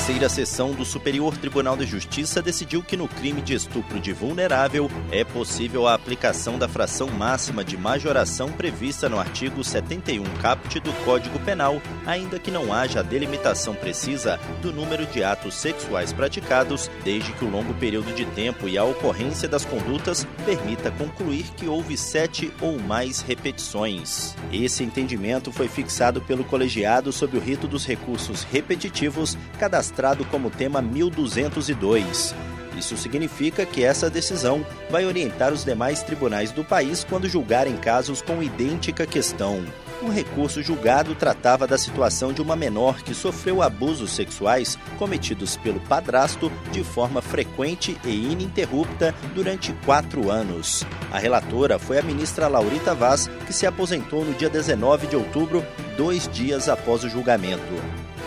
terceira sessão do Superior Tribunal de Justiça decidiu que no crime de estupro de vulnerável é possível a aplicação da fração máxima de majoração prevista no artigo 71 caput do Código Penal, ainda que não haja delimitação precisa do número de atos sexuais praticados, desde que o longo período de tempo e a ocorrência das condutas permita concluir que houve sete ou mais repetições. Esse entendimento foi fixado pelo colegiado sob o rito dos recursos repetitivos, cada como tema 1202. Isso significa que essa decisão vai orientar os demais tribunais do país quando julgarem casos com idêntica questão. O recurso julgado tratava da situação de uma menor que sofreu abusos sexuais cometidos pelo padrasto de forma frequente e ininterrupta durante quatro anos. A relatora foi a ministra Laurita Vaz, que se aposentou no dia 19 de outubro, dois dias após o julgamento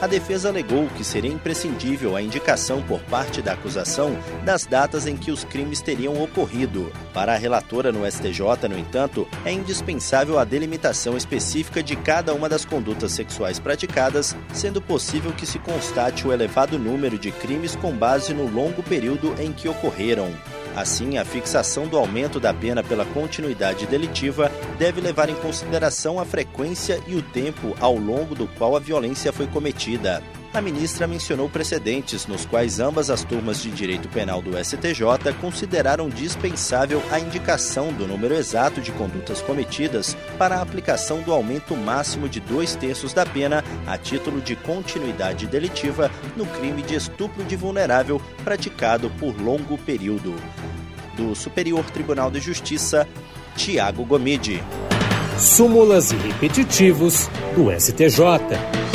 a defesa alegou que seria imprescindível a indicação por parte da acusação das datas em que os crimes teriam ocorrido. Para a relatora no STJ, no entanto, é indispensável a delimitação específica de cada uma das condutas sexuais praticadas, sendo possível que se constate o elevado número de crimes com base no longo período em que ocorreram. Assim, a fixação do aumento da pena pela continuidade delitiva deve levar em consideração a frequência e o tempo ao longo do qual a violência foi cometida. A ministra mencionou precedentes nos quais ambas as turmas de direito penal do STJ consideraram dispensável a indicação do número exato de condutas cometidas para a aplicação do aumento máximo de dois terços da pena a título de continuidade delitiva no crime de estupro de vulnerável praticado por longo período. Do Superior Tribunal de Justiça, Tiago Gomide. Súmulas e repetitivos do STJ.